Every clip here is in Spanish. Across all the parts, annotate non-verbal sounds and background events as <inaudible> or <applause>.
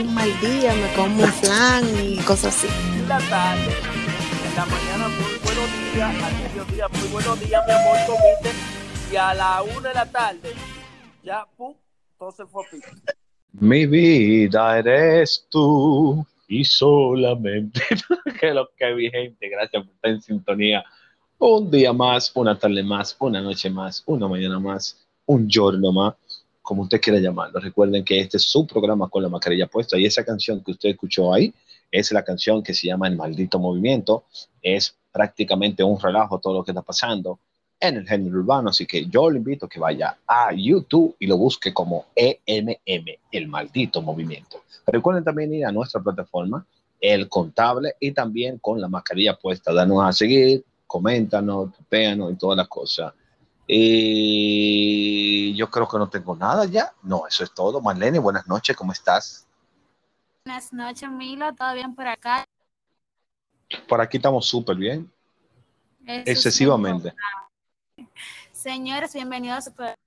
un mal día me como un flan y cosas así. la tarde, en la mañana muy buenos días, al mediodía muy buenos días, mi amor, comiste, y a la una de la tarde, ya, pum, todo se fue a pico. Mi vida eres tú y solamente <laughs> que lo que vi gente, gracias por estar en sintonía. Un día más, una tarde más, una noche más, una mañana más, un giorno más, como usted quiera llamarlo. Recuerden que este es su programa con la mascarilla puesta y esa canción que usted escuchó ahí es la canción que se llama El Maldito Movimiento. Es prácticamente un relajo todo lo que está pasando en el género urbano, así que yo le invito a que vaya a YouTube y lo busque como EMM, El Maldito Movimiento. Recuerden también ir a nuestra plataforma, El Contable, y también con la mascarilla puesta. Danos a seguir, coméntanos, péanos y todas las cosas. Y yo creo que no tengo nada ya. No, eso es todo. Marlene, buenas noches, ¿cómo estás? Buenas noches, Milo. ¿Todo bien por acá? Por aquí estamos súper bien, Eso excesivamente. Señores, bienvenidos a su programa.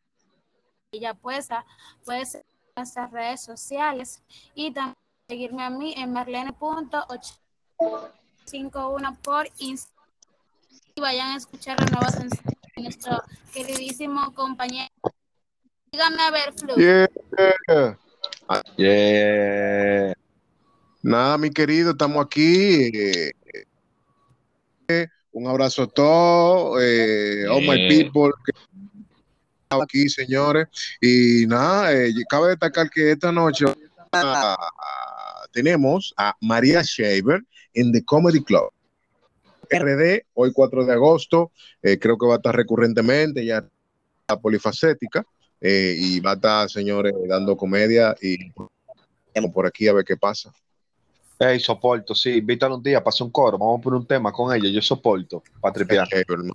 Ya puesta, puedes seguir nuestras redes sociales y también seguirme a mí en marlene.851 por Instagram. Y vayan a escuchar la nueva de nuestro queridísimo compañero. Dígame a ver, Flu. Yeah. Yeah. Nada, mi querido, estamos aquí. eh, un abrazo a todos, eh, all my people que están aquí, señores. Y nada, eh, cabe destacar que esta noche tenemos a María Shaver en The Comedy Club. RD, hoy 4 de agosto, eh, creo que va a estar recurrentemente, ya está polifacética, eh, y va a estar, señores, dando comedia y por aquí a ver qué pasa. Hey, soporto, sí, invítalo un día, pasa un coro, vamos a poner un tema con ella, yo soporto, para tripear. Hermano.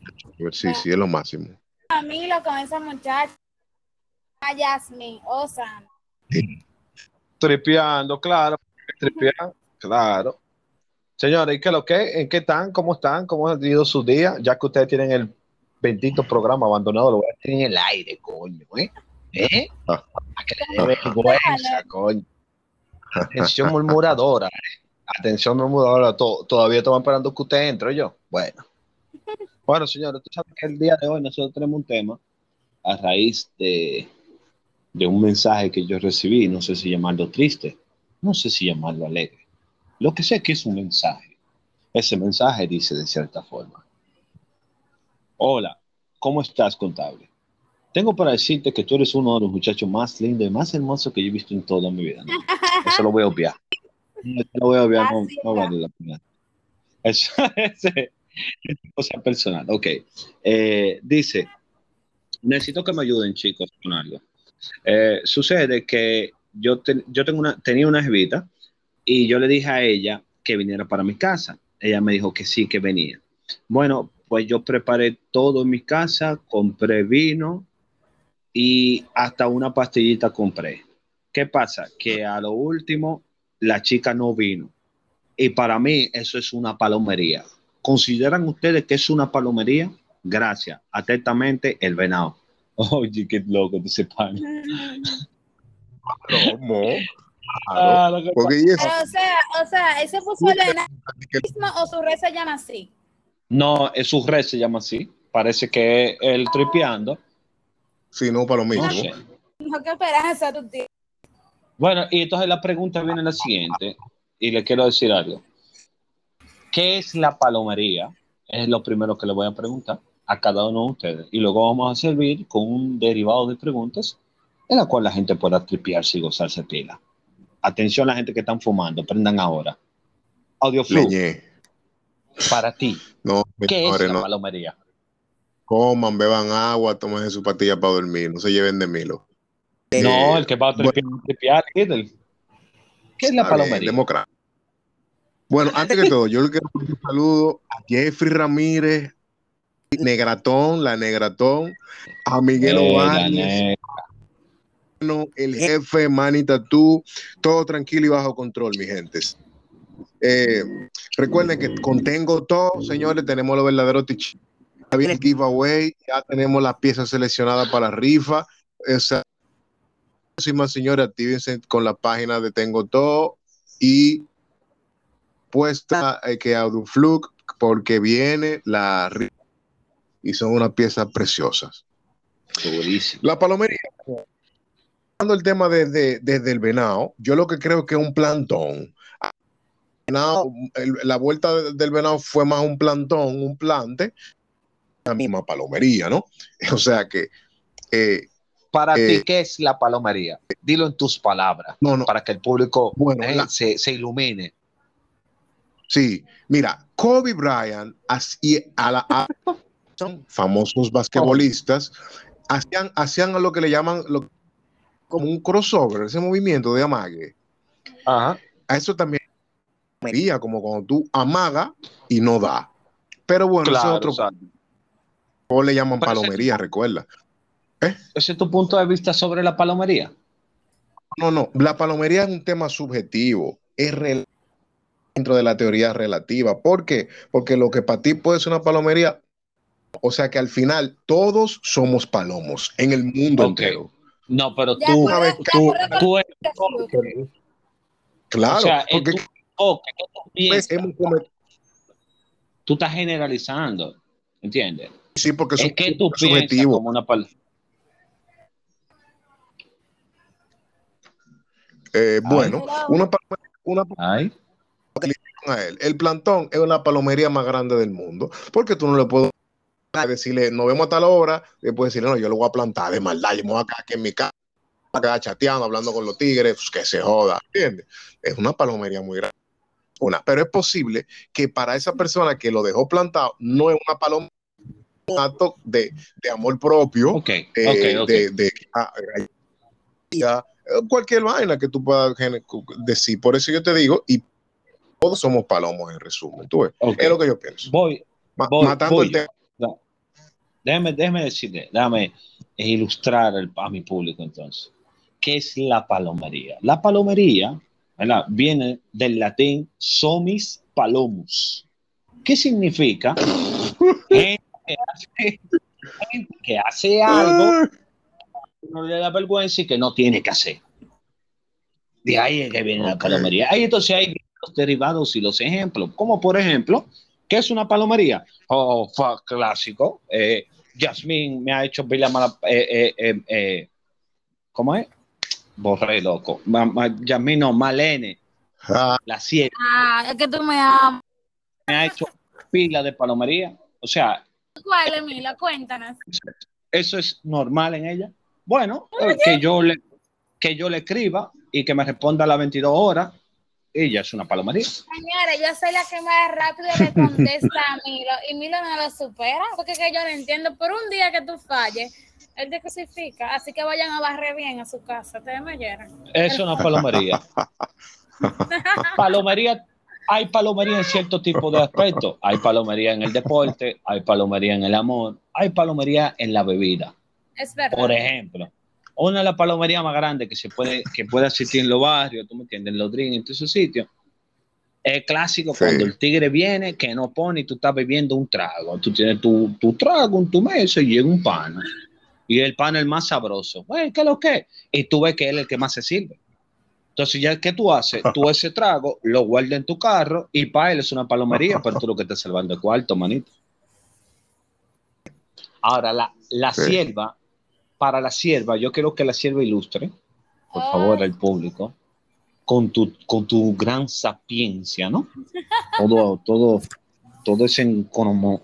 Sí, sí, es lo máximo. A Milo con esa muchacha. A Yasmin, Osan. Tripeando, claro, tripear, claro. Señores, ¿y qué lo que? ¿En qué están? ¿Cómo están? ¿Cómo han ido sus días? Ya que ustedes tienen el bendito programa abandonado, lo voy a tener en el aire, coño, ¿eh? ¿Eh? Ah. A que le dé vergüenza, coño. Atención murmuradora, ¿eh? Atención murmuradora, to- todavía estamos esperando que usted entre, yo. Bueno. Bueno, señores, tú sabes que el día de hoy nosotros tenemos un tema a raíz de, de un mensaje que yo recibí, no sé si llamarlo triste, no sé si llamarlo alegre. Lo que sé que es un mensaje. Ese mensaje dice de cierta forma. Hola, ¿cómo estás, contable? Tengo para decirte que tú eres uno de los muchachos más lindos y más hermosos que yo he visto en toda mi vida. ¿no? Eso lo voy a obviar. Eso lo voy a obviar, no, no vale la pena. Eso <laughs> es cosa personal. Ok. Eh, dice, necesito que me ayuden, chicos, con algo. Eh, sucede que yo, te- yo tengo una, tenía una jevita y yo le dije a ella que viniera para mi casa. Ella me dijo que sí, que venía. Bueno, pues yo preparé todo en mi casa, compré vino y hasta una pastillita compré. ¿Qué pasa? Que a lo último la chica no vino. Y para mí eso es una palomería. ¿Consideran ustedes que es una palomería? Gracias. Atentamente, el venado. Oye, qué loco te sepan. <laughs> ¿Cómo? Ah, Claro. Porque y eso, Pero, o sea, o sea, ¿ese puso el mismo o su red se llama así? No, es su red se llama así. Parece que es el tripeando. si no, para lo mismo. No sé. No, qué esperanza tú tienes. Bueno, y entonces la pregunta viene la siguiente, y le quiero decir algo. ¿Qué es la palomería? Es lo primero que le voy a preguntar a cada uno de ustedes. Y luego vamos a servir con un derivado de preguntas en la cual la gente pueda tripearse y gozarse pila. Atención a la gente que están fumando, prendan ahora. Audio Leñé. para ti, No, ¿qué es la no. palomería? Coman, beban agua, tomen su pastilla para dormir, no se lleven de Milo. No, el que va a tripear, tripear, líder. ¿Qué es la Está bien, palomería? democrático. Bueno, antes que todo, yo le quiero un saludo a Jeffrey Ramírez, Negratón, la Negratón, a Miguel Eh, Ovalle, Bueno, el jefe, Manny Tatú, todo tranquilo y bajo control, mi gente. Eh, recuerden que contengo todo, señores, tenemos los verdaderos tichi. Ya viene el giveaway, ya tenemos las piezas seleccionadas para la rifa. O sea, próxima, señores, actívense con la página de Tengo Todo y puesta eh, que Auduflux porque viene la rifa y son unas piezas preciosas. La palomería. El tema desde, desde el venado, yo lo que creo que es un plantón. Venado, el- la vuelta de- del venado fue más un plantón, un plante, la misma palomería, ¿no? <laughs> O sea que, eh, Para Eh, ti, ¿qué es la palomería? Dilo en tus palabras, no, no, para que el público Bueno, eh, la- se, se ilumine. sí, mira, Kobe Bryant así a la a- <laughs> son famosos basquetbolistas, hacían, hacían lo que le llaman lo- como un crossover, ese movimiento de amague. Ajá. a eso también vería como cuando tú amaga y no da. Pero bueno, ese es Claro, otro o le llaman ese- palomería, recuerda. ¿Ese es tu punto de vista sobre la palomería? No, no, la palomería es un tema subjetivo, es dentro de la teoría relativa. ¿Por qué? Porque lo que para ti puede ser una palomería, o sea que al final todos somos palomos en el mundo entero. No, pero tú, acuerdo- tú, tú, con- Claro, o sea, en porque tu enfoque, ¿qué tú piensas? hemos Tú estás generalizando, ¿entiendes? sí, porque Es que tú piensas subjetivos. como una pal Eh, bueno, una palomería, una Ay, a él. El plantón es la palomería más grande del mundo, porque tú no le puedes decirle, nos vemos a tal hora, después decirle, no, yo lo voy a plantar de maldad, yo me voy a quedar aquí en mi casa, voy a quedar chateando, hablando con los tigres, pues, que se joda, ¿entiendes? Es una palomería muy grande. Una, pero es posible que para esa persona que lo dejó plantado, no es una palomería, un acto de, de amor propio, ok, eh, ok, ok. de, de- ah, ya, eh, cualquier vaina que tú puedas decir. Por eso yo te digo, y todos somos palomos en resumen. Tú ves, es lo que yo pienso. Voy, Ma- voy, matando voy el tema. No. Déjame, déjame decirle, déjame ilustrar a mi público entonces. ¿Qué es la palomería? La palomería ¿verdad? viene del latín somis palomus. ¿Qué significa? <laughs> gente, que hace, gente que hace algo que no le da vergüenza y que no tiene que hacer. De ahí es que viene la palomería. Ahí entonces hay los derivados y los ejemplos, como por ejemplo, ¿qué es una palomería? Oh, clásico. Eh, Yasmín me ha hecho pila mala. Eh, eh, eh, eh, ¿Cómo es? Borré, loco. Ma- ma- Yasmín no, Malene, Ah, la siete, Ah, es que tú me amas. me ha hecho pila de palomería. O sea, ¿Cuál, Emila? Cuéntanos. eso es normal en ella. Bueno, eh, que yo le que yo le escriba y que me responda a las 22 horas, ella es una palomería. Señora, yo soy la que más rápido le contesta a Milo y Milo no lo supera porque es que yo no entiendo. Por un día que tú falles, él te crucifica. Así que vayan a barrer bien a su casa. Oyeron. Es una palomería. <laughs> Palomería, hay palomería en cierto tipo de aspectos. Hay palomería en el deporte, hay palomería en el amor, hay palomería en la bebida. Es verdad. Por ejemplo, una de las palomerías más grandes que se puede, que puede existir en los barrios, tú me entiendes, en los drinks, en todos esos sitios, es clásico Sí. cuando el tigre viene, que no pone y tú estás bebiendo un trago. Tú tienes tu, tu trago en tu mesa y llega un pan. Y el pan es el más sabroso. Güey, ¿qué es lo que? es? Y tú ves que él es el que más se sirve. Entonces, ya ¿qué tú haces? Tú <laughs> ese trago lo guardas en tu carro y para él es una palomería, pero tú lo que estás salvando el cuarto, manito. Ahora, la, la Sí. sierva, para la sierva, yo quiero que la sierva ilustre, por favor, al público, con tu, con tu gran sapiencia, ¿no? Todo, todo, todo ese como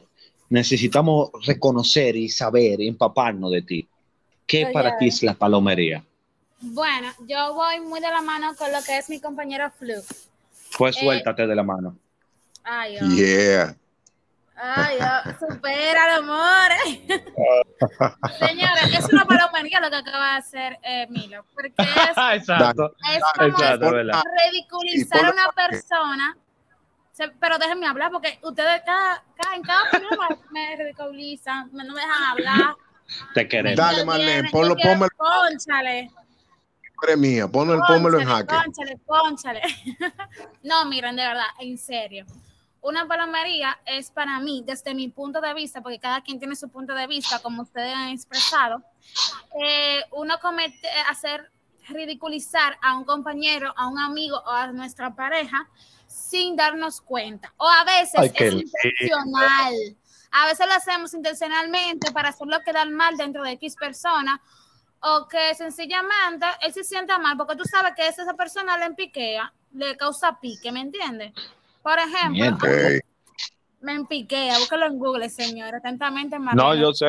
necesitamos reconocer y saber y empaparnos de ti. ¿Qué Oye. para ti es la palomería? Bueno, yo voy muy de la mano con lo que es mi compañero Flu. Pues suéltate de la mano. Ay, oh. yeah. Ay, oh, supera el amor. Señora, es una palomería lo que acaba de hacer eh, Milo, porque es, <laughs> Exacto. es como ridiculizar a una persona Se- pero déjenme hablar porque ustedes cada, cada, en cada programa me ridiculizan, me- no me dejan hablar. Te queremos. Dale, Marlene, ponlo, ponme Cónchale, Madre mía, ponlo, pónmelo en jaque. cónchale, cónchale. <laughs> No, miren, de verdad, en serio. Una palomería es para mí, desde mi punto de vista, porque cada quien tiene su punto de vista, como ustedes han expresado, eh, uno comete hacer ridiculizar a un compañero, a un amigo o a nuestra pareja sin darnos cuenta. O a veces Ay, es intencional. A veces lo hacemos intencionalmente para hacerlo quedar mal dentro de X persona o que sencillamente él se sienta mal porque tú sabes que esa persona le empiquea, le causa pique, ¿me entiendes? Por ejemplo. Ey, me empiquea, búscalo en Google, señor, atentamente. No, Marlene. yo sé.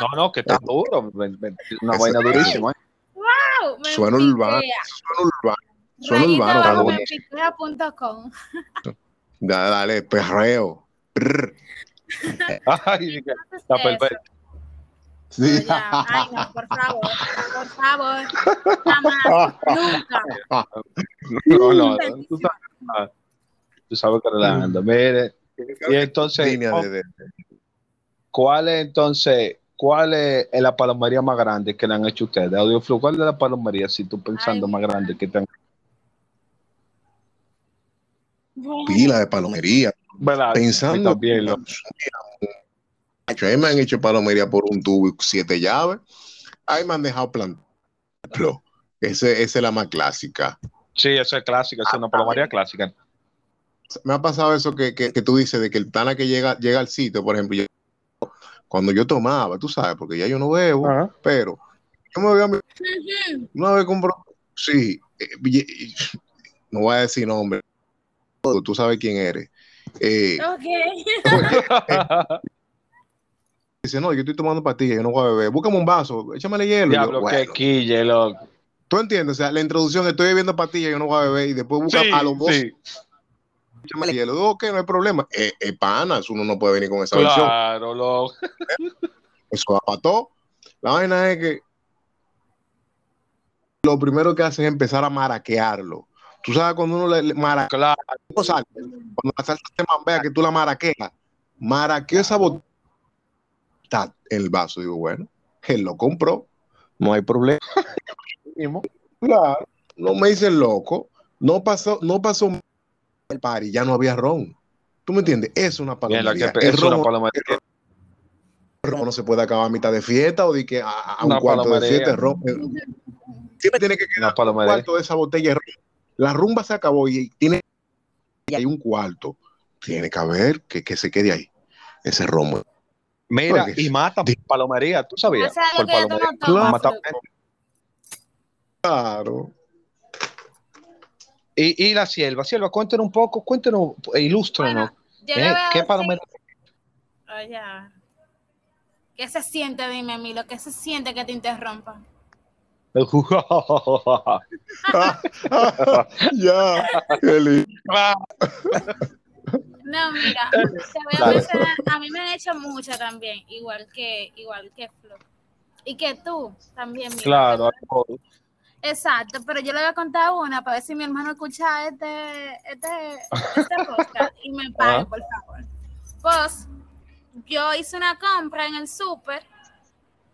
No, no, no, que está duro. Una vaina durísima. ¿eh? Wow, me Suena urbano. Suena urbano. Suena urbano, abajo, está me bonito. empiquea.com. Da- Dale, perreo. Ay, <laughs> que está perfecto. Sí. Ya, Ay, no, por favor, por favor. Jamás, nunca. <laughs> No, no, tú sabes, tú sabes que relajando. Mire, y entonces, Línea de- de- ¿cuál es entonces, cuál es la palomería más grande que le han hecho ustedes? Audioflu, ¿cuál es la palomería, si tú pensando Ay, más grande que tengan? pila de palomería. ¿Verdad? Pensando. También lo- ahí me han hecho palomería por un tubo y siete llaves. Ahí me han dejado plantar. Ese, esa es la más clásica. Sí, esa es clásica, esa es una palomería clásica. Me ha pasado eso que, que, que tú dices de que el pana que llega, llega al sitio, por ejemplo, yo- cuando yo tomaba, tú sabes, porque ya yo no bebo, Ajá. pero yo me voy a una vez compró, sí, eh, y- y- no voy a decir nombre, tú sabes quién eres. Eh, Ok. <laughs> dice, no, yo estoy tomando pastillas, yo no voy a beber, búscame un vaso, échamele hielo. Y yo, Diablo, que bueno, quille, loco. tú entiendes, o sea, la introducción, estoy bebiendo pastillas, yo no voy a beber, y después busca Sí, a los dos, sí, échamele hielo, digo, ok, no hay problema, eh, eh, panas, uno no puede venir con esa versión. claro, loco. <laughs> Eso apató. La vaina es que lo primero que hace es empezar a maraquearlo. Tú sabes cuando uno le, le maraquea Claro, cuando la salsa te mambea que tú la maraqueas, maraqueo esa botella está en el vaso. Digo, bueno, él lo compró, no hay problema. Claro, no me hice el loco, no pasó, no pasó el party, ya no había ron. ¿Tú me entiendes? Es una palomería. que El es una ron- palomería. el ron no se puede acabar a mitad de fiesta o de que a, a un cuarto de fiesta. el ron- siempre tiene que quedar un cuarto de esa botella. de ron. La rumba se acabó y tiene y hay un cuarto. Tiene que haber que, que se quede ahí. Ese romo. Mira, Porque- y mata palomería, ¿tú sabías? Gracias a Dios Por palomería. no. Claro. Y, y la sierva, sierva, cuéntanos un poco, cuéntanos, ilústranos. Yo ¿eh? ¿Qué? Oye, ¿qué se siente? Dime, Milo, ¿qué se siente que te interrumpa? <laughs> ya. No, mira, <laughs> te voy a Claro. mencionar, a mí me han hecho muchas también, igual que, igual que Flo. Y que tú también, Milo. claro, a todos. Exacto, pero yo le voy a contar una para ver si mi hermano escucha este, este, este <laughs> podcast y me pague, por favor. Pues, yo hice una compra en el súper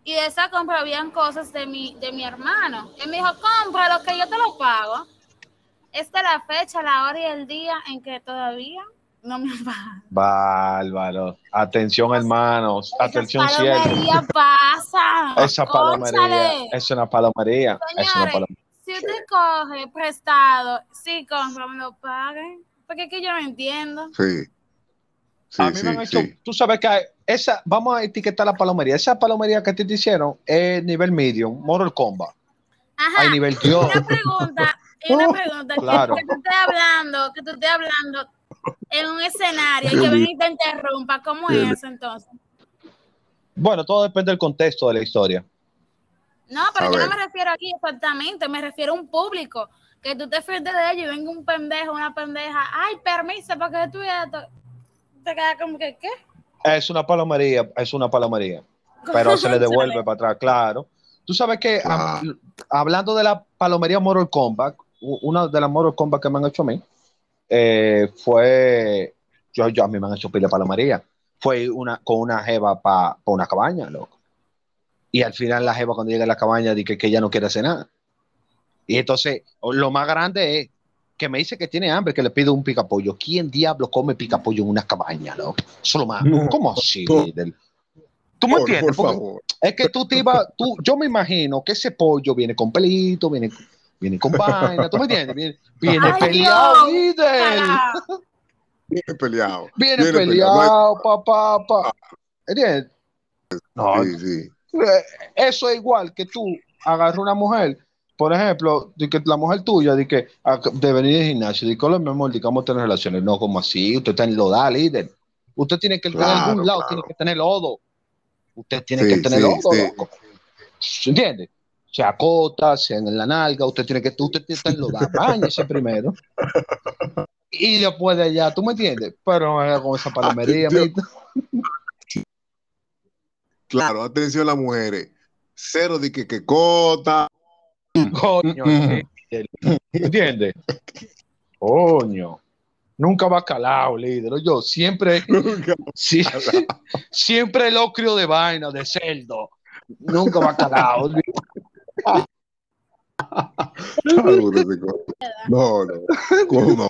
y de esa compra habían cosas de mi, de mi hermano. Él me dijo, compra lo que yo te lo pago. Esta es la fecha, la hora y el día en que todavía no me pagan. Bárbaro. Atención, hermanos. Atención, palomería pasa. Esa palomería es una palomería. Es una Señores, palomería. si usted coge prestado, sí compra, me lo paguen. Porque es que yo no entiendo. Sí. Sí, a mí sí, me han hecho, sí. tú sabes que hay- esa, vamos a etiquetar la palomería. Esa palomería que te hicieron es nivel medium, Mortal Kombat. Ajá. Hay nivel Dios. Una pregunta, una <laughs> pregunta que- Claro. que, tú estés hablando, que tú estés hablando en un escenario y que venga y te interrumpa. ¿Cómo es eso entonces? Bueno, todo depende del contexto de la historia. No, pero A yo ver. no me refiero aquí exactamente, me refiero a un público. Que tú te frente de ellos y venga un pendejo, una pendeja. Ay, permiso, para que tú esto. Te queda como que, ¿qué? Es una palomería, es una palomería. <laughs> Pero se le devuelve para atrás, claro. Tú sabes que Ah. hab- hablando de la palomería Mortal Kombat, una de las Mortal Kombat que me han hecho a mí, eh, fue, yo, yo a mí me han hecho pila palomería. Fue una, con una jeva para una cabaña, loco. Y al final la jeva cuando llega a la cabaña dice que ella no quiere hacer nada. Y entonces, lo más grande es que me dice que tiene hambre, que le pido un picapollo. ¿Quién diablo come picapollo en una cabaña, no? Eso es lo más. No. ¿Cómo así, No. ¿Tú me Por, entiendes? por favor. es que tú te ibas, tú, yo me imagino que ese pollo viene con pelito, viene, viene con vaina, ¿tú me <laughs> entiendes? Viene, viene Ay, peleado, Dios. Viene peleado. Viene, Viene peleado, papá, papá. ¿Entiendes? No, Sí, sí. eh, eso es igual que tú agarras una mujer, por ejemplo, de que la mujer tuya, de que ah, de venir al gimnasio, de que mi amor, a tener relaciones. No, como así, usted está en loda, líder. Usted tiene que, en Claro, algún lado, claro. tiene que tener lodo. Usted tiene Sí, que tener sí, lodo, sí. loco. ¿Se entiende? Se acota, sea en la nalga, usted tiene que, usted tiene que estar en loda, bañese primero. Y después de allá, ¿tú me entiendes? Pero no con esa palomería. Claro, atención las mujeres. Cero de que, que cota. Coño, <laughs> Mm. líder. ¿entiendes? Coño. Nunca va calado, líder. Yo siempre, <laughs> sí, siempre el ocrio de vaina, de cerdo. Nunca va No, no. ¿Cómo?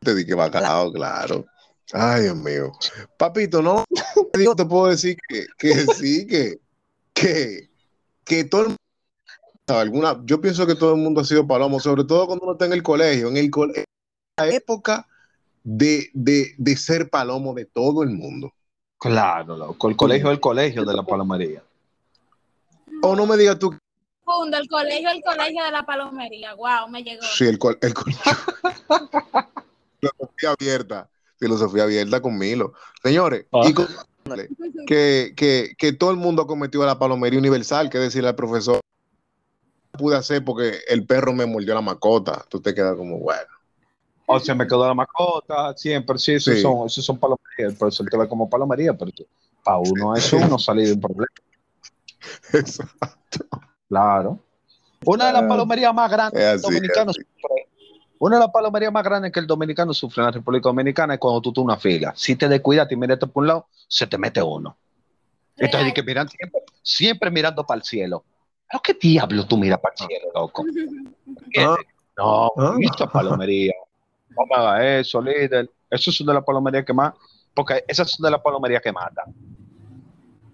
Te di que va calado, claro. Ay, Dios mío. Papito, no <laughs> te puedo decir que, que sí, que, que, que todo el mundo, alguna, yo pienso que todo el mundo ha sido palomo, sobre todo cuando uno está en el colegio, en el cole- en la época de, de, de ser palomo de todo el mundo. Claro, loco. El colegio es el colegio de la palomería. O no me digas tú, el colegio, el colegio de la palomería. Wow, me llegó. sí, el, col- el colegio. <laughs> filosofía abierta, filosofía abierta con Milo. Señores, Ah. y con- que, que, que todo el mundo ha cometido la palomería universal, que decirle al profesor, "No pude hacer porque el perro me mordió la mascota. Tú te quedas como, bueno. O se me quedó la mascota, siempre, sí, esos Sí. son, esos son palomerías. El profesor te ve como palomería, pero para uno eso uno salir de un problema. <laughs> Eso. Claro. Una de las palomerías más grandes Es que el dominicano es sufre. Una de las palomerías más grandes que el dominicano sufre en la República Dominicana es cuando tú en una fila. Si te descuidas y miras por un lado, se te mete uno. Entonces, hay que mirar siempre, siempre mirando para el cielo. ¿Pero qué diablo tú miras para el cielo, loco? Ah. No, Ah. esta palomería. No me haga eso, líder. Esas son de las palomerías que más. Porque esas son de las palomerías que matan.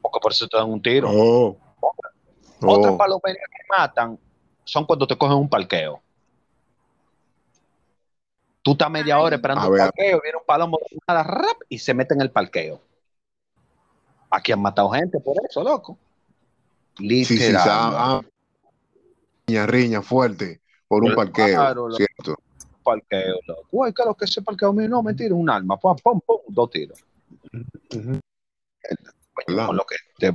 Porque por eso te dan un tiro. Oh. Otras Oh. palomerías que matan son cuando te cogen un parqueo. Tú estás media hora esperando un parqueo, viene un palomo de nada, rap, y se mete en el parqueo. Aquí han matado gente por eso, loco. Sí, sí, Literal. ah, ah. riña, riña fuerte por un Claro, parqueo, loco. ¿cierto? parqueo, loco. Uy, claro que ese parqueo mío no, mentira, un arma, pum, pum, pum, dos tiros. Claro. Con lo que te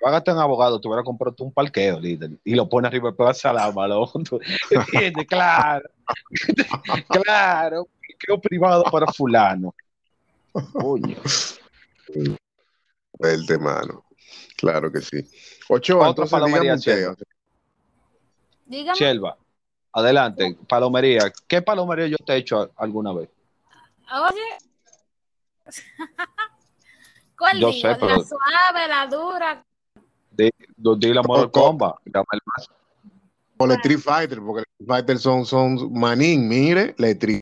pagaste un abogado, te hubiera comprado tú un parqueo, líder, y lo pones arriba y pegas salama. Tú- ¿Entiendes? Claro. <laughs> claro. Parqueo privado para fulano. Coño. Verte, mano. Claro que sí. Ocho, Otra palomería, dígame. Chelva, adelante. Palomería. ¿Qué palomería yo te he hecho alguna vez? Oye. <laughs> ¿Cuál Yo digo? sé, pero- La suave, la dura. Di, di la Mortal Kombat. Dame el más. O la Street Fighter, porque la Street Fighter son, son manín, mire, la Street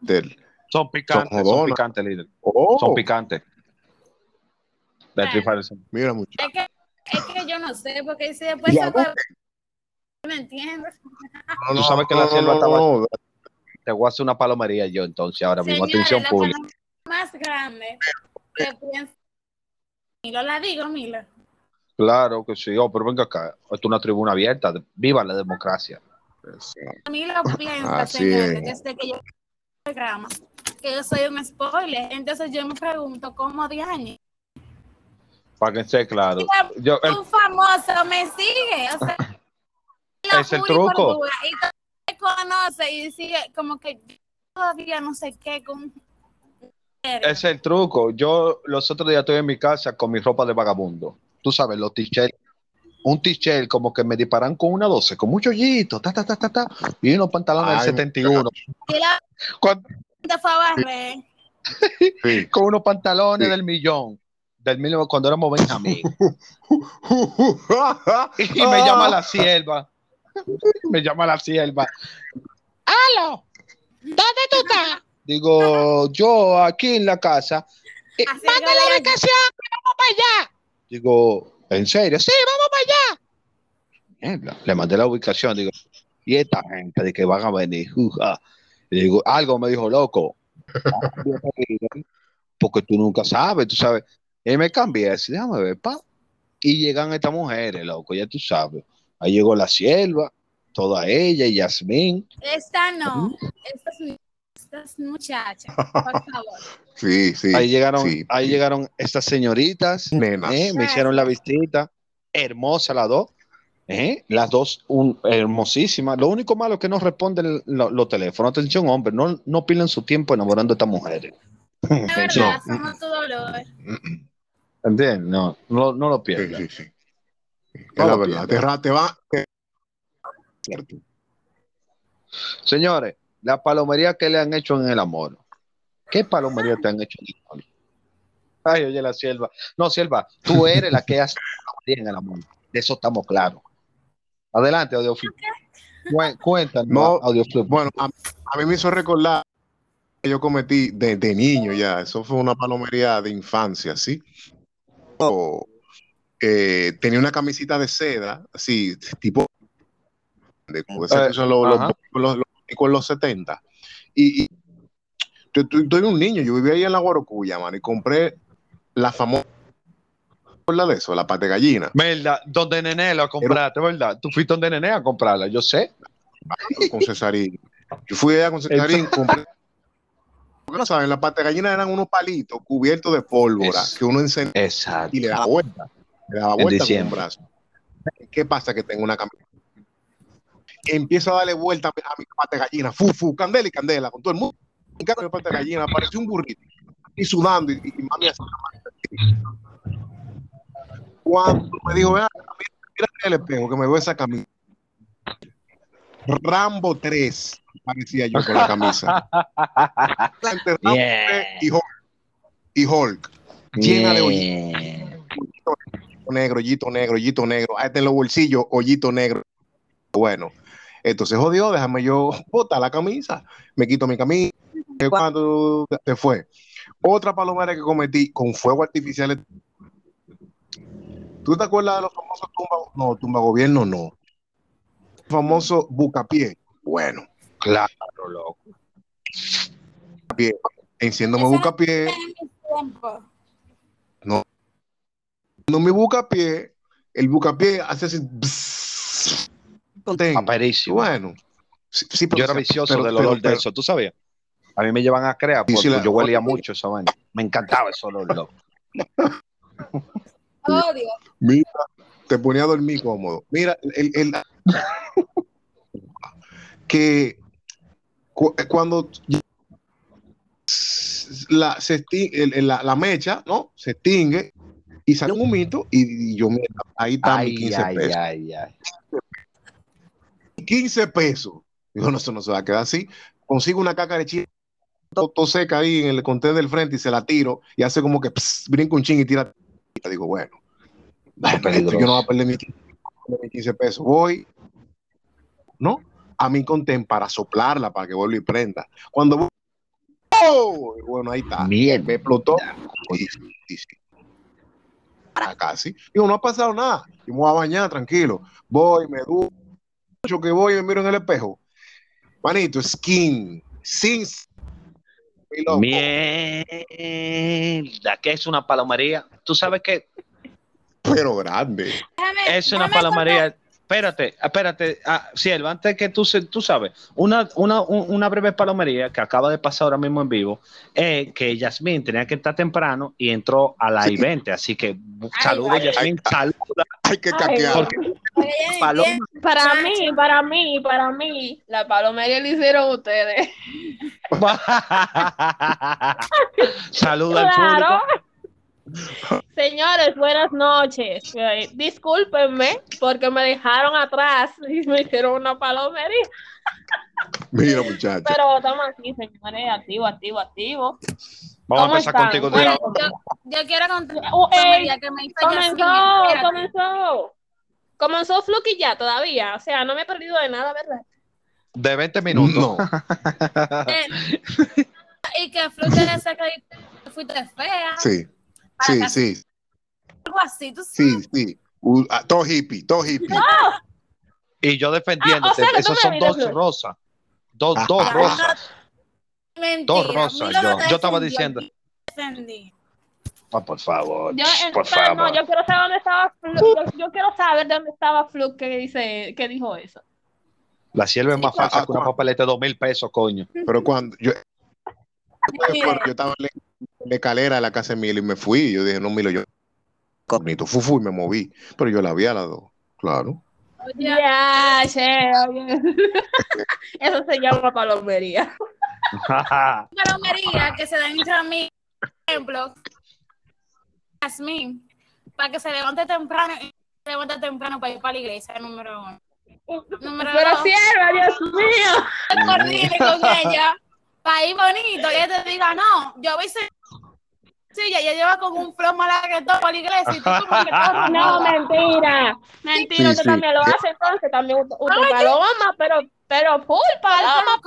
Fighter. Son picantes, Son picantes, líder. Oh, Son picantes. De Street Fighter son- mira, muchacho. Es que, es que yo no sé, porque si después se va- ¿Me entiendes? No, Tú sabes que la no, selva no, estaba- no. Te voy a hacer una palomería yo, entonces, ahora mismo. Atención la pública. más grande que pienso. Milo, la digo, Milo. Claro que sí. Oh, pero venga acá. Esto es una tribuna abierta. Viva la democracia. Milo piensa, Así señores, es. desde que yo programa, que yo soy un spoiler. Entonces yo me pregunto, ¿cómo de años? Para que esté claro. Yo, el- Un famoso me sigue, o sea, <laughs> la Es el truco. y conoce y sigue como que yo todavía no sé qué con es el truco. Yo los otros días estoy en mi casa con mi ropa de vagabundo. Tú sabes, los t-shirts un t-shirt como que me disparan con una 12, con mucho hoyito, ta, ta, ta, ta, ta, y unos pantalones Ay, del 71. Y la Cuando- gente fue a barrer. <laughs> Sí. con unos pantalones Sí. del millón, del millón cuando éramos Benjamín. <laughs> Y me llama la sierva. <laughs> Me llama la sierva. ¡Aló! ¿Dónde tú estás? Digo, yo aquí en la casa. Eh, ¡Manda la que vamos para allá! Digo, ¿en serio? Sí, vamos para allá. Le mandé la ubicación, digo, y esta gente de que van a venir. Uja. Y digo, algo me dijo, loco. <laughs> Porque tú nunca sabes, tú sabes. Y me cambié así, déjame ver, pa. Y llegan estas mujeres, loco, ya tú sabes. Ahí llegó la sierva, toda ella y Yasmín. Esta no. Estas, estas muchachas, por <laughs> favor. Sí, sí. Ahí llegaron, sí. ahí llegaron estas señoritas, Nenas. ¿eh? me hicieron la visita, hermosa las dos, ¿eh? las dos un, hermosísimas. Lo único malo es que no responden lo- los teléfonos. Atención, hombre, no, no pilen su tiempo enamorando a estas mujeres. De verdad, <laughs> No. somos tu dolor. ¿Entiendes? No, no, no lo Sí, pierdan. sí, sí. Es la verdad. Te, pierdas. va. te-. Señores, la palomería que le han hecho en el amor. ¿Qué palomería te han hecho en el amor? Ay, oye, la sierva. No, sierva, tú eres la que hace palomería en el amor. De eso estamos claros. Adelante, Audioflip. Cué- Cuéntanos, No, Audioflip. Bueno, a, a mí me hizo recordar que yo cometí de, de niño ya. Eso fue una palomería de infancia, ¿sí? O, eh, tenía una camisita de seda, así, tipo. De, como que se puso los, los, ajá. los, los- con los 70. Y, y yo, yo- yo era un niño, yo vivía ahí en la Guarocuya, mano, y compré la famosa. ¿Recuerdas de eso? La pata de gallina. ¿Verdad? Donde Nené lo compraste, ¿verdad? Tú fuiste donde Nené a comprarla, yo sé. con Cesarín. Yo fui allá con Cesarín, compré. No saben, la pata de gallina eran unos palitos cubiertos de pólvora Es- que uno encendía Exacto. y le daba vuelta. Le daba En vuelta con un brazo. ¿Qué pasa? Que tengo una camisa. Empiezo a darle vuelta a mi, a mi pata de gallina, fu, fu, candela y candela, con todo el mundo. En cada pata de gallina, parecía un burrito. Y sudando, y, y mami así. Cuando me dijo, "Ven acá, mira, mira el espejo que me veo esa camisa. Rambo 3, parecía yo con la camisa. Entre Rambo. 3 y Hulk. Y Hulk. Llena de hoyitos negro, hoyito negro, hoyito negro. Ahí está en los bolsillos, hoyito negro. Bueno, entonces jodió, déjame yo <laughs> botar la camisa. Me quito mi camisa. Cuando se fue. Otra palomera que cometí con fuego artificial. ¿Tú te acuerdas de los famosos tumba? No, tumba gobierno no. Famoso bucapié. Bueno, Claro, loco. bucapié. En mis tiempos. No mi bucapié. El bucapié hace así. bzz, ten. Aperísimo. Bueno. Sí, sí, pero- Yo era vicioso pero- del pero- olor de eso, ¿tú sabías? A mí me llevan a crear Sí, porque sí, la- yo huelía mucho esa vaina. Me encantaba ese olor, loco. <laughs> Odio. Mira, te ponía a dormir cómodo. Mira, el, el- <laughs> que cu- cuando la, se el- el- la, la mecha, ¿no? Se extingue y sale un humito y, y yo, mira, ahí está mi Ay, 15 ay, pesos. ay, ay. 15 pesos. Digo, no, eso no se va a quedar así. Consigo una caca de chile todo seca ahí en el contenedor del frente y se la tiro y hace como que pss, brinca un ching y tira. Y digo, bueno, <laughs> esto yo no voy a perder mis 15, mis 15 pesos. Voy, ¿no? A mi contén para soplarla para que vuelva y prenda. Cuando voy, ¡oh! Bueno, ahí está. Mierda. Me explotó. Para Casi. Digo, no ha pasado nada. Yo me voy a bañar tranquilo. Voy, me ducho que voy y me miro en el espejo. Manito, skin, sin. Mierda, que es una palomería. Tú sabes que Pero grande. Déjame, es una déjame palomería. Espérate, espérate, ah, Sierva, antes que tú, se- tú sabes, una, una, un- una breve palomería que acaba de pasar ahora mismo en vivo, es que Yasmín tenía que estar temprano y entró a las Sí. 20, así que saludos, Yasmín, saluda. Hay que <laughs> entiendo. Para mí, para mí, para mí, la palomería lo hicieron ustedes. <laughs> saluda al Claro. público. Se Señores, buenas noches. Discúlpenme porque me dejaron atrás y me hicieron una palomería. Mira, muchacha. Pero estamos aquí, señores, activo, activo, activo. Vamos a ¿Cómo empezar están? contigo Bueno, yo, yo quiero contar Uh, que me hizo. Comenzó, comenzó. Comenzó Fluky ya todavía. O sea, no me he perdido de nada, ¿verdad? de 20 minutos. No. <laughs> Eh, y que Fruit le saca fuiste fea, Sí, sí, sí, algo así, tú sabes. sí, sí. Uh, ah, todo hippie, todo hippie. Y yo defendiéndote, Ah, o sea, esos son dos rosas. Dos, dos Ah. rosas. Mentira. Dos rosas. Yo, yo estaba diciendo. defendí. Ah, por favor. Yo, en- por favor. no, yo quiero saber dónde estaba Fluke. Yo, yo quiero saber dónde estaba Fluke que dice, que dijo eso. La sierva es más claro. fácil que una papeleta de dos mil pesos, coño. Pero cuando yo, <laughs> yo estaba en la escalera de la casa de Milo y me fui. Yo dije, no, Milo, yo. Cornito, fufu, y me moví. Pero yo la vi a las dos. Claro. oye, Ya, che, oye. <laughs> Eso se llama palomería. <laughs> palomería que se da entre amigos, por ejemplo, Yasmín, para que se levante temprano y se levante temprano para ir para la iglesia, número uno. Número Pero dos, sierva, Dios mío. coordine con ella para ir bonito y ella te diga, no, yo voy a ser- Sí, ella lleva con un flow más que todo para la iglesia y tú como que todo <laughs> No, mentira. Mentira, Sí, usted sí. también lo hace entonces, también usted usted paloma, pero, pero full paloma.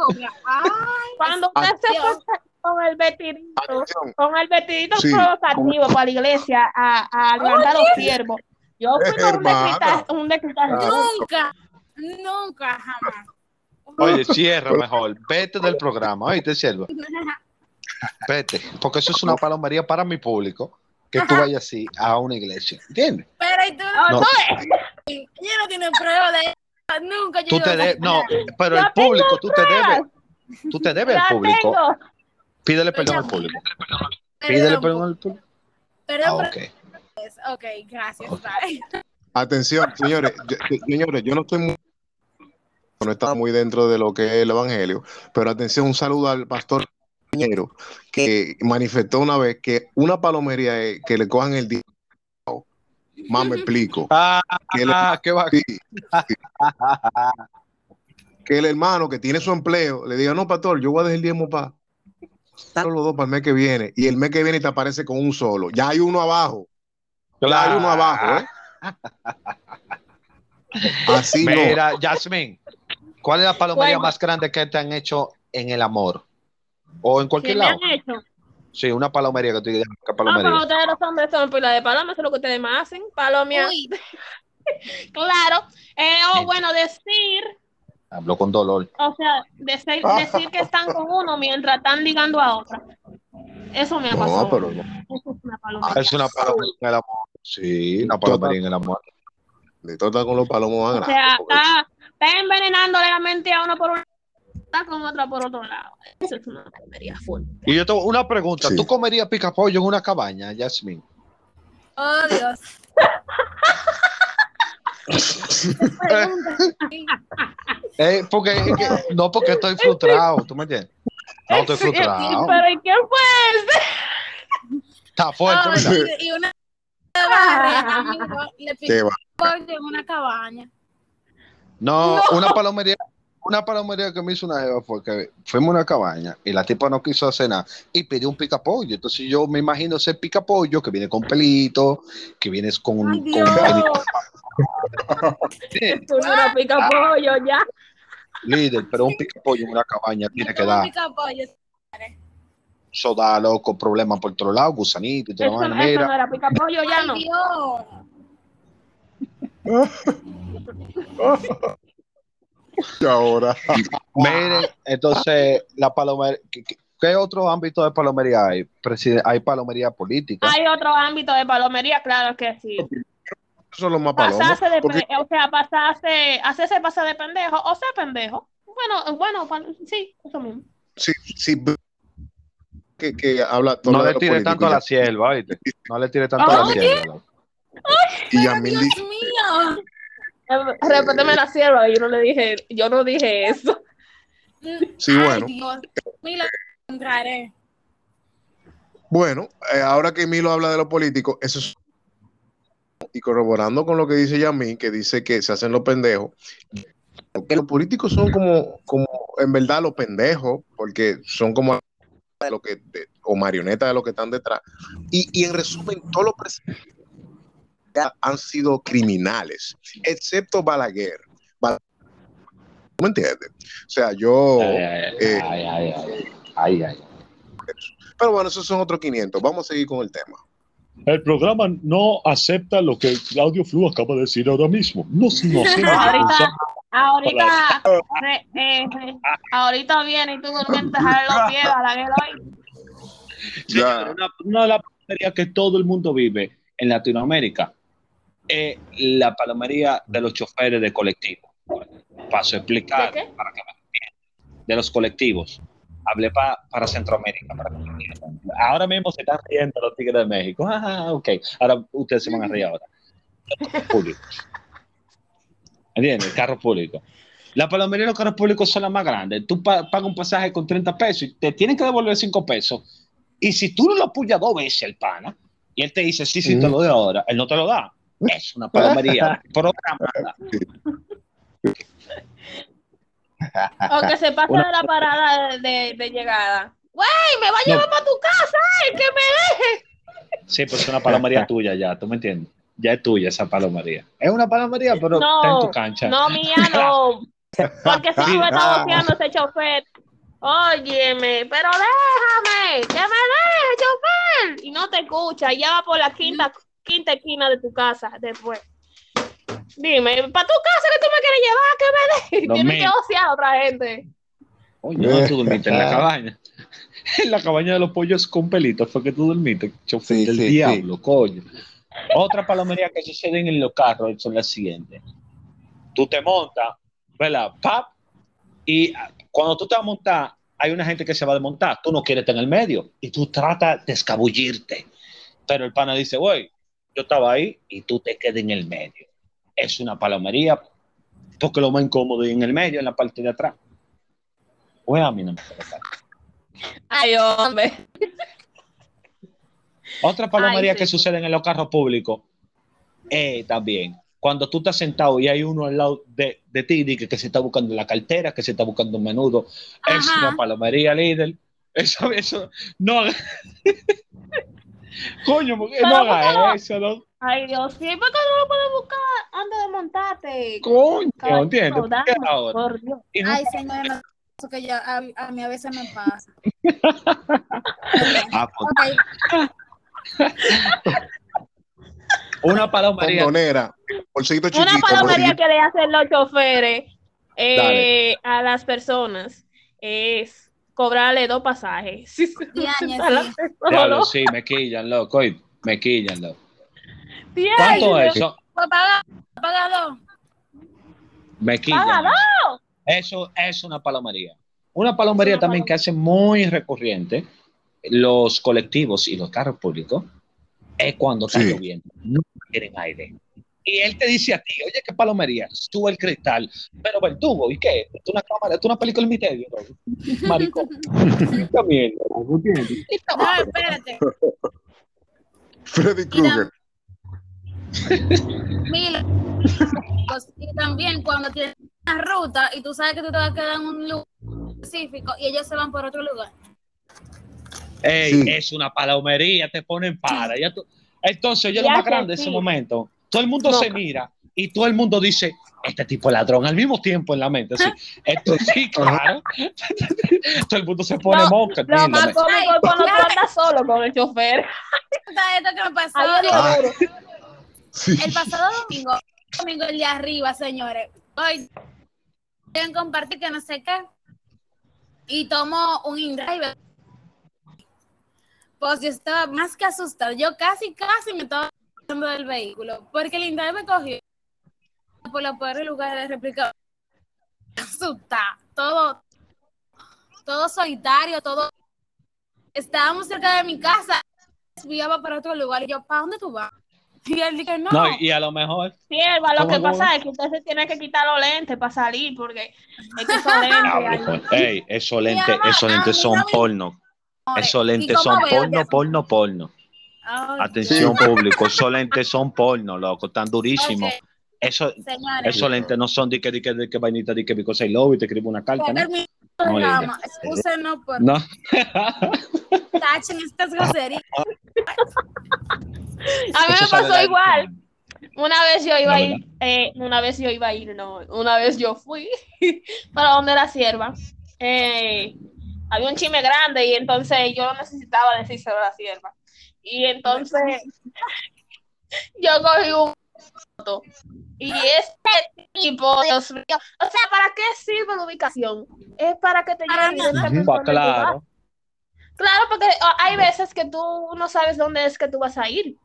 Cuando usted se fue con el vestidito, Atención. con el vestidito Sí. provocativo para la iglesia a, a levantar los siervos. Yo fui con un Hermano. decritaje, un decritaje. Nunca, nunca, jamás. Oye, cierra mejor. Vete del programa. Oíste, sierva. <laughs> Vete. Porque eso es una palomería para mi público. Que tú vayas así a una iglesia. ¿Entiendes? Pero y tú, No. ella no tiene prueba de eso. Nunca yo Tú te iba a de, no, pero Yo el público, tú te debes. Tú te debes al público. tengo. Pídele perdón al público. Pídele perdón al público. Perdón, Ah, pero- ok. ok, gracias. bye. Atención, señores. yo- yo- señores, yo no estoy muy. No está muy dentro de lo que es el evangelio. Pero atención, un saludo al pastor Que manifestó una vez que una palomería es que le cojan el día. Más me explico. <laughs> Ah, Que le- ah, qué va. Sí, sí. que el hermano que tiene su empleo le diga, no, pastor, yo voy a dejar el diezmo para los dos para el mes que viene. Y el mes que viene te aparece con un solo. Ya hay uno abajo. Ya hay uno abajo, ¿eh? Así no. Mira, Jasmine, ¿cuál es la palomería Bueno. más grande que te han hecho en el amor? O en ¿Qué cualquier me lado. han hecho? Sí, una palomería que tú digas, ¿qué No, pero palomería? ustedes los hombres son pila de paloma, eso es lo que ustedes más hacen, palomia. <laughs> Claro. Eh, o bueno, decir, Hablo con dolor. o sea, decir, decir que están con uno mientras están ligando a otra. Eso me ha pasado. No, pero no. Eso es una palomería. Es una palomería en el amor. Sí, una palomería en el amor. De todo está con los palomos O sea, está, está envenenándole la mente a uno por un está con otra por otro lado. Eso es una palomería full. Y yo tengo una pregunta. Sí. ¿Tú comerías pica pollo en una cabaña, Jasmine? oh Dios. <laughs> Eh, porque, que- no, porque estoy frustrado, ¿tú me entiendes? No, estoy <laughs> frustrado. Pero ¿y quién fue ese? Está fuerte, Oh, y, y una barre, <laughs> amigo, le Qué va. pollo en una cabaña. No, una palomería, una palomería que me hizo una jeva fue que fuimos a una cabaña y la tipa no quiso hacer nada y pidió un pica pollo. Entonces yo me imagino ese pica pollo que viene con pelito, que viene con, Ay, con Dios. <laughs> Tú no eras pica pollo ya. líder, pero un pica pollo en una cabaña tiene que ¿Cómo dar pica pollo? eso da loco, problemas por otro lado, gusanito y toda Eso, eso. Mira, no era pica pollo ya Ay, no. <laughs> Y ahora. <laughs> miren, entonces la palomería, ¿qué, qué- otro ámbito de palomería hay? Preside- hay palomería política. Hay otro ámbito de palomería, claro que sí. Eso es lo más palomos. Pasarse de, porque- o sea, pasarse, hacerse pasar de pendejo o ser pendejo. Bueno, bueno, sí, eso mismo. sí, sí, que, que habla todo No le tire tanto a y la sierva. No le tire tanto a la sierva. Y ya mil Dios di- mío. Respéteme la sierva, yo no le dije, yo no dije eso. Sí, Ay, bueno. Dios. Bueno, eh, ahora que Milo habla de lo político, eso es y corroborando con lo que dice Yamín, que dice que se hacen los pendejos, que los políticos son como, como en verdad los pendejos, porque son como de lo que, de- o marionetas de lo que están detrás. Y, y en resumen, todos los presidentes han sido criminales, excepto Balaguer. Bal- ¿tú ¿Me entiendes? O sea, yo... eh, Ay, ay, ay, ay, ay. pero bueno, esos son otros 500. Vamos a seguir con el tema. El programa no acepta lo que Claudio Flu acaba de decir ahora mismo. No, no Ahorita, ahorita, re- eh, re- ahorita viene y tú durmientes a los pies a la que lo Señor, una, una de las que todo el mundo vive en Latinoamérica es la palomería de los choferes de colectivo. Paso a explicar ¿De qué? para que me entiendan. De los colectivos. Hablé pa- para Centroamérica. Para que me entiendan. ahora mismo se están riendo los tigres de México. Ah, ok. Ahora ustedes se van a reír ahora. Público. ¿Entiendes? Carro público. La palomería de los carros públicos son las más grandes. Tú pa- pagas un pasaje con 30 pesos y te tienen que devolver 5 pesos. Y si tú no lo apoyas dos veces el pana, y él te dice, sí, sí, te lo doy ahora, él no te lo da. Es una palomería <laughs> programada. O que se pasa Una- de la parada de, de- de llegada. Güey, me va a llevar para tu casa, ¡ay, que me deje! Sí, pues es una palomería <laughs> tuya ya, ¿tú me entiendes? Ya es tuya esa palomería. Es una palomería, pero está en No, tu cancha. no, mía, no. <laughs> Porque si tú me estás boteando ese chofer, óyeme, pero déjame, que me deje, chofer. Y no te escucha, y ya va por la quinta, quinta esquina de tu casa después. Dime, para tu casa que tú me quieres llevar, que me. Lo Tienes que ociar a otra gente. Oye, no, tú dormiste en la <laughs> cabaña. En la cabaña de los pollos con pelitos fue que tú dormiste, chofer Sí, del sí, diablo, coño. Otra palomería que suceden en los carros son las siguientes. Tú te montas, ¿verdad? Pap, y ah, cuando tú te vas a montar, hay una gente que se va a desmontar. Tú no quieres estar en el medio y tú tratas de escabullirte. Pero el pana dice, güey, yo estaba ahí y tú te quedas en el medio. Es una palomería porque lo más incómodo es en el medio, en la parte de atrás. Pues a mí no me interesa. Ay, hombre. Otra palomería Ay, sí. que sucede en los carros públicos eh, también. Cuando tú estás sentado y hay uno al lado de, de ti que, que se está buscando la cartera, que se está buscando un menudo, es Ajá. una palomería líder. Eso, eso, no. <laughs> Coño, mujer, no Pero ¿por qué haga no? eso, ¿no? Ay, Dios, sí, ¿por qué no lo puedes buscar antes de montarte? Coño, Caballero, ¿entiendes? ¿Por qué dame, ahora? Por Dios. Ay, señora, no, eso que yo, a, a mí a veces me pasa. Ah, pues, una palomería. Condonera, bolsito chiquito. Una palomería bolsito- que le hacen los choferes eh, a las personas es cobrarle dos pasajes. Diañe, A las <laughs> sí. <laughs> Diablo, sí, me quillan, loco. oye, Me quillan, loco. ¿Cuánto es eso? Pues paga, paga dos. Me quillan. Págalo. Eso es una palomería. Una palomería una también que hace muy recurrente los colectivos y los carros públicos es cuando está Sí. lloviendo. No quieren aire. Y él te dice a ti, oye, qué palomería, sube el cristal, pero tubo, ¿y qué? ¿Es una cámara? ¿Es una película en misterio? No? Maricón. <laughs> Mierda, ¿no No, espérate. Freddy Krueger. <laughs> Mira, pues, y también cuando tienes una ruta y tú sabes que tú te vas a quedar en un lugar específico y ellos se van por otro lugar. Ey, Sí. es una palomería, te ponen para. Ya tú- Entonces, yo lo más grande de sí. ese momento, todo el mundo No. se mira y todo el mundo dice, este tipo es ladrón, al mismo tiempo en la mente. <laughs> Esto sí, claro. <laughs> todo el mundo se pone No, monca. Lo más cómico es cuando tú andas solo con el chofer. Esto esto que me pasó Ahí es Ah. duro. Sí. el pasado domingo, domingo el de arriba, señores. Hoy quieren compartir que no sé qué. Y tomo un InDrive. Pues yo estaba más que asustada. Yo casi, casi me estaba del vehículo. Porque el InDrive me cogió por los peores lugares de réplica. Asustada. Todo, todo solitario, todo. Estábamos cerca de mi casa. Desviaba para otro lugar. Y yo, ¿para dónde tú vas? Y él dije, no. No, y a lo mejor. Sierva, lo ¿Cómo, que pasa es que usted se tiene que quitar los lentes para salir, porque es que esos <laughs> lentes. Ey, esos lentes, esos lentes son porno. Esos ¿Y lentes son porno, porno, porno. Atención público, esos lentes son porno, loco, están durísimos. Ok, Eso, señores. esos lentes no son de que, de que, de que vainita, de que because I love y te escribo una carta, ¿no? No, por No. tachen estas groserías. A mí me pasó igual. Una vez yo iba No, a ir, eh, una vez yo iba a ir, no, una vez yo fui <laughs> para donde la sierva. Eh, había un chisme grande y entonces yo necesitaba decírselo a la sierva. Y entonces yo cogí un foto y este tipo, Dios mío, o sea, ¿para qué sirve la ubicación? Es para que te Para lleve nada. directamente donde tú vas. claro. Claro, porque ah, hay veces que tú no sabes dónde es que tú vas a ir.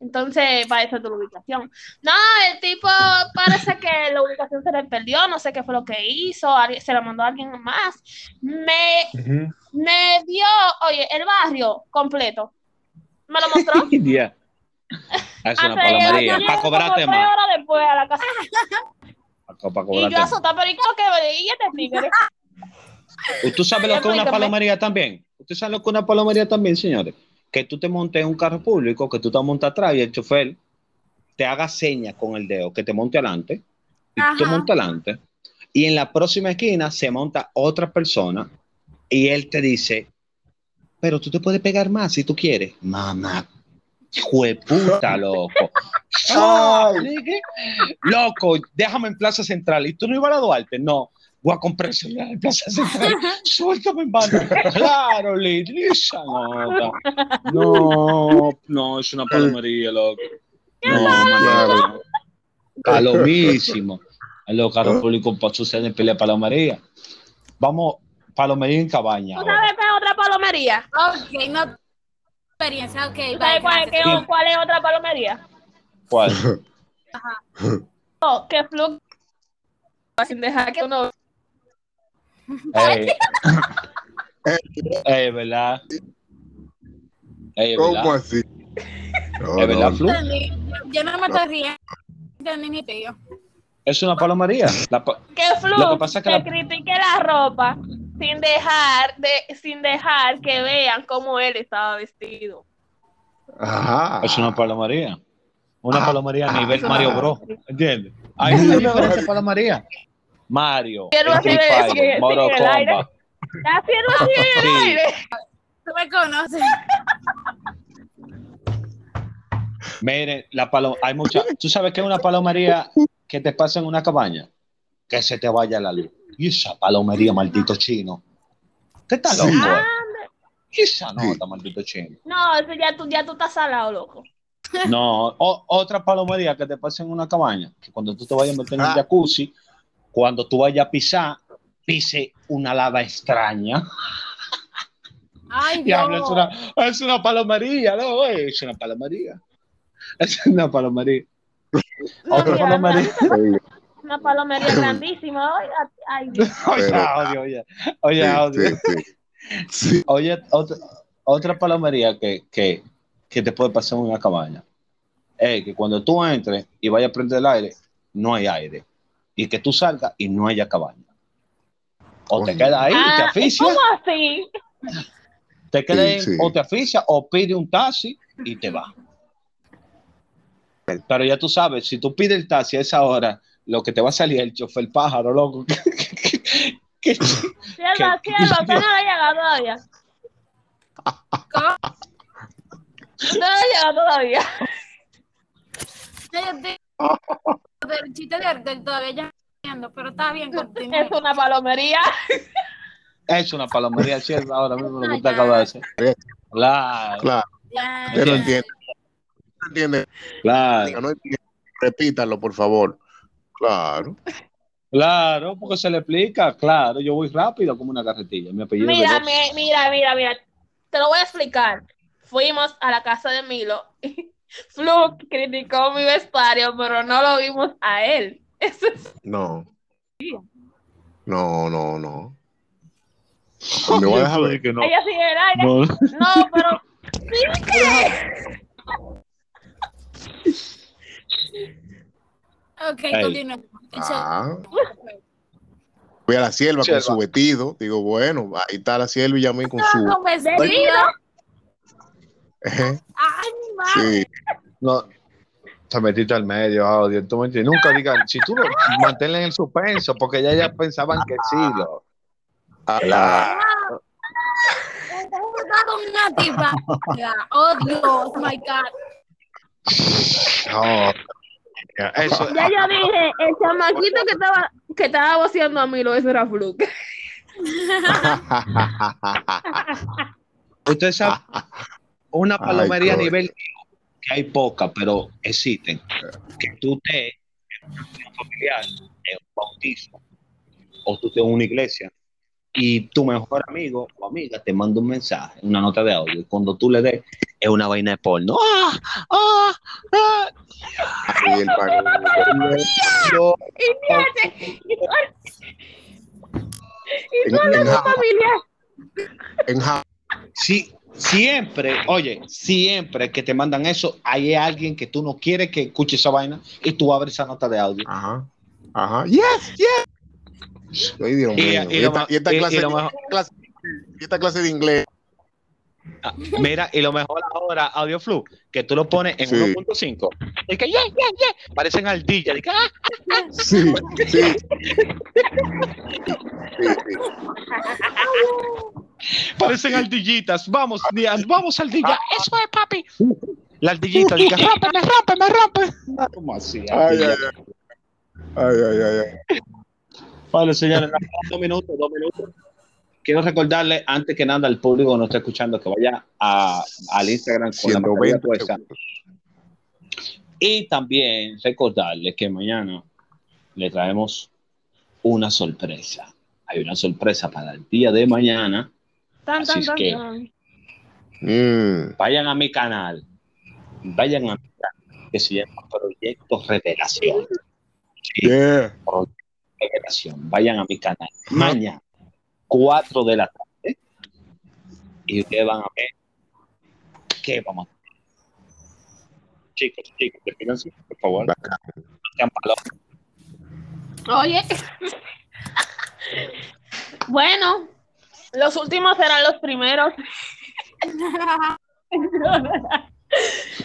Entonces, para eso es tu ubicación. No, el tipo parece que la ubicación se le perdió, no sé qué fue lo que hizo, se la mandó a alguien más. Me, me dio, oye, el barrio completo. Me lo mostró. <laughs> Yeah. Es una palomería. Para cobrarte más. horas después a la casa. Para, para Y yo asustada, pero ¿y qué que me y este tigre? ¿Usted sabe lo que es una palomería también? ¿Usted sabe lo que es una palomería también, señores? Que tú te montes en un carro público, que tú te montas atrás y el chofer te haga señas con el dedo, que te monte adelante, y tú te montas adelante, y en la próxima esquina se monta otra persona y él te dice, pero tú te puedes pegar más si tú quieres. Mamá, puta, loco. <laughs> Loco, déjame en Plaza Central. ¿Y tú no ibas a la Duarte? No. Voy a comprar en Plaza Central. <laughs> Suéltame en banda. Claro, Liz, esa nota. No, no, es una palomería, loco. No, manito. Palomísimo. En los carros públicos pa- suceden pelea palomería. Vamos, palomería en cabaña. ¿Tú sabes qué es otra palomería? Ok, no. Experiencia, ok, ¿Tú bye, sabes cuál, qué- cuál es otra palomería? ¿Cuál? <laughs> Oh, que flu sin dejar que uno Ey. <laughs> Ey, ¿verdad? Ey, ¿Cómo así? <laughs> No, ¿Es verdad, no, Flu? Entendí. Yo no me estoy riendo. Entendí mi tío. Es una palomería. La pa- que flu Lo que pasa es que que la- critique la ropa sin dejar de sin dejar que vean cómo él estaba vestido. Ajá. Es una palomería. Una Ah, palomería a ah, nivel ah. Mario Bros. ¿Entiendes? Hay una diferencia de palomería. Mario, Quiero así de-. Kombat. Está haciendo así en el <laughs> aire. Tú me conoces. Miren, la palo hay mucha. ¿Tú sabes que es una palomería que te pasa en una cabaña? Que se te vaya la luz. Y esa palomería, maldito chino. ¿Qué tal Sí. loco? Ah, Y esa nota, maldito chino. No, eso ya tú ya tú estás salado, loco. No, o- otra palomería que te pasa en una cabaña, que cuando tú te vayas a meter en el Ah. jacuzzi, cuando tú vayas a pisar, pise una lava extraña. Ay, <laughs> Diablo, es Dios. una, es una palomería, ¿no? güey? Es una palomería. <laughs> Es una palomería. Otra palomería. Una palomería grandísima. Ay, ay, <laughs> Dios. Oye, oye. Oye, Sí, audio. sí, sí. Sí. Oye, otra, otra palomería que, que, que te puede pasar en una cabaña. Es que cuando tú entres y vayas a prender el aire, no hay aire. Y que tú salgas y no haya cabaña. O te quedas ahí, te Ah, asfixia, ¿Cómo así? te quedas ahí, Sí, sí. o te asfixia, o pide un taxi y te va. Pero ya tú sabes, si tú pides el taxi a esa hora, lo que te va a salir es el chofer pájaro, loco. <laughs> Que- Sierva, ¿Qué? sierva, usted no ha llegado todavía. ¿Cómo? Usted no ha llegado todavía. Del chiste de Artel todavía ya entiendo, pero está bien, continúa. Es una palomería. es una palomería cierta ahora mismo lo que Ay, te acabo de hacer. Claro, Claro, usted no entiende. No entiende. claro. No entiende. Repítalo, por favor. Claro. Claro, porque se le explica, claro, yo voy rápido como una carretilla. Mi apellido Mira, mi- mira, mira, mira. Te lo voy a explicar. Fuimos a la casa de Milo. <laughs> Flu criticó mi vestuario, pero no lo vimos a él. <laughs> Eso es No. No, no, no. Me voy a dejar ver. que no. ella sigue en el aire. No. No, pero <laughs> sí que. Ok, continúa. Ah. <laughs> Voy a la sierva con su vestido. Digo, bueno, ahí está la sierva y llamé con su. Con vestido. Ejé. Ay, mi madre. Sí. No, te metiste al medio, audio. Tú me entiendes. Nunca digan, si tú lo manténla en el suspenso, porque ya ya pensaban que sí. Lo, Ah, Está con una tipa. Oh, Dios, my God. no. Eso, Ya yo dije, el chamaquito que estaba, que estaba voceando a Milo, eso era fluke. <laughs> Usted sabe, una Ay, palomería a coño. nivel que hay pocas, pero existen. Que tú te en una reunión familiar, en un bautismo, o tú te en una iglesia, y tu mejor amigo o amiga te manda un mensaje, una nota de audio, y cuando tú le des, es una vaina de porno. ¡Ah! ¡Ah! ¡Ah! Ahí el no en Sí, siempre, oye, siempre que te mandan eso, hay alguien que tú no quieres que escuche esa vaina y tú abres esa nota de audio. Ajá. Ajá. Yes, yes. Ay, Dios Y- mío. y Y, lo esta, ma- y esta y- y clase, lo mejor- clase- y esta clase de inglés. Ah, Mira, y lo mejor ahora, AudioFlu, que tú lo pones en Sí. 1.5. Y que, yeah, yeah, yeah, parecen ardillas. y que, ah, <laughs> Sí, sí. parecen ardillitas. Vamos, Díaz, vamos, ardilla. Eso es, papi. La ardillita, dice, rómpeme, rómpeme, rómpeme. ¿Cómo así? Ay, ay, ay. Ay, ay, ay, Vale, señores, dos minutos, dos minutos. Quiero recordarle, antes que nada, al público que nos está escuchando, que vaya a, al Instagram con la mascarilla 120 puesta. segundos. Y también recordarle que mañana le traemos una sorpresa. Hay una sorpresa para el día de mañana. Tan, Así tan, es tan, que- tan. Mm. Vayan a mi canal. Vayan a mi canal, que se llama Proyecto Revelación. Sí, Yeah. Revelación. Vayan a mi canal. Mañana, 4 de la tarde. Y ustedes van a ver qué vamos a hacer. Chicos, chicos, despídense, por favor. Oye. bueno, los últimos serán los primeros.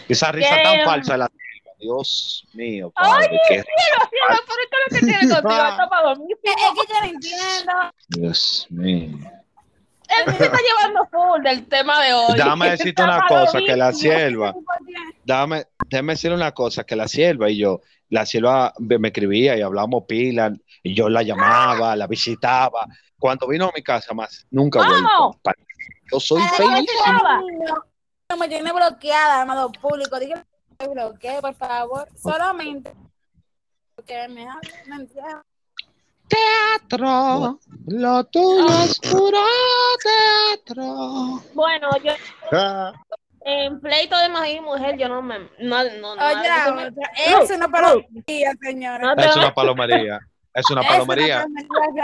Esa risa ¿Qué? tan falsa de la Dios mío, padre, Oye, qué cielo, cielo, ¿por qué lo que tiene <laughs> contigo? Está para dormir. Es que yo no entiendo. Dios mío. Él se está llevando full del tema de hoy. Déjame <laughs> decirte una cosa, que la sierva, <laughs> déjame, déjame decirle una cosa, que la sierva y yo, la sierva me escribía y hablábamos pila, y yo la llamaba, la visitaba. Cuando vino a mi casa más, nunca. Pa- Yo soy feliz. no, me tiene bloqueada, amado público. Dígame me bloquee, por favor. Solamente porque me habla, no entiendo. Teatro, lo tuyo es puro teatro. Bueno, yo Ah, en pleito de marido y mujer, yo no me. No, no, no, Oye, no, la otra, es una palomilla, señora. no te Es una palomería, es una Es palomería.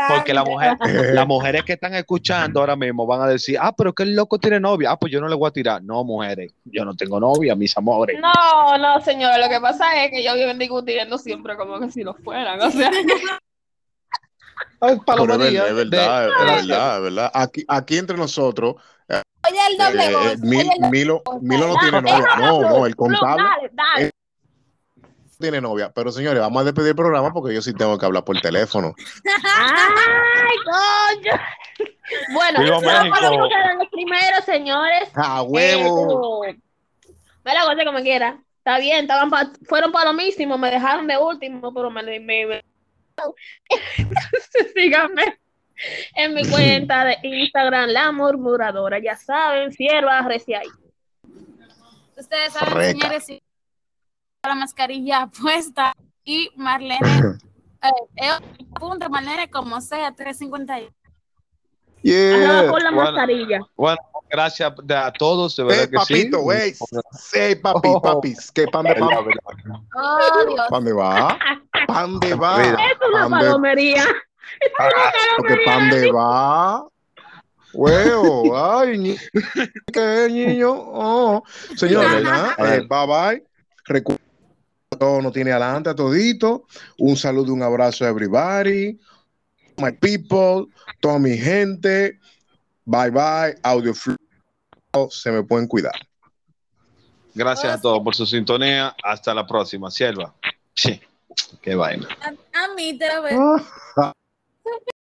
Porque la mujer, las mujeres que están escuchando ahora mismo van a decir, ah, pero que el loco tiene novia. Ah, pues yo no le voy a tirar. No, mujeres, yo no tengo novia, mis amores. No, no, señora, lo que pasa es que ellos viven discutiendo siempre como que si lo fueran, o sea. <laughs> Es palomería. es verdad, de es verdad, es verdad. Aquí, aquí entre nosotros, Oye, el doble eh, voz. Mil- oye, el doble Milo. Milo no tiene novia. No, no, el contable Dale, dale. Tiene novia. Pero señores, vamos a despedir el programa porque yo sí tengo que hablar por teléfono. <laughs> Ay, coño. Bueno, Viva los primeros, señores. ¡A huevo! Eh, Ve la cosa como quiera. Está bien, estaban pa- fueron palomísimos, me dejaron de último, pero me, me, me- <laughs> síganme en mi cuenta de Instagram, La Murmuradora. Ya saben, sierva, recién ahí. Ustedes saben, Reca. señores, si la mascarilla <laughs> puesta y Marlene, <laughs> eh, eh, apunta Marlene como sea, 351. Arroba Yeah. con la bueno. mascarilla. Bueno, gracias a todos, de verdad que sí. papito, güey. Sí, papi, Oh. papis. ¿Qué pan de pan? Oh, Dios. ¿Pan de va? <laughs> ¿Pan de va? Es una Pan de, palomería. porque pan de va. Huevo, ay, ni- qué niño. Oh. Señores, eh, bye bye. Recuerden todo no tiene adelante a todito. Un saludo, un abrazo a everybody. My people, toda mi gente. Bye bye. Audio Flow. Se me pueden cuidar. Gracias a todos por su sintonía. Hasta la próxima. Sierva. Sí, qué vaina. A, a mí te lo veo. <laughs>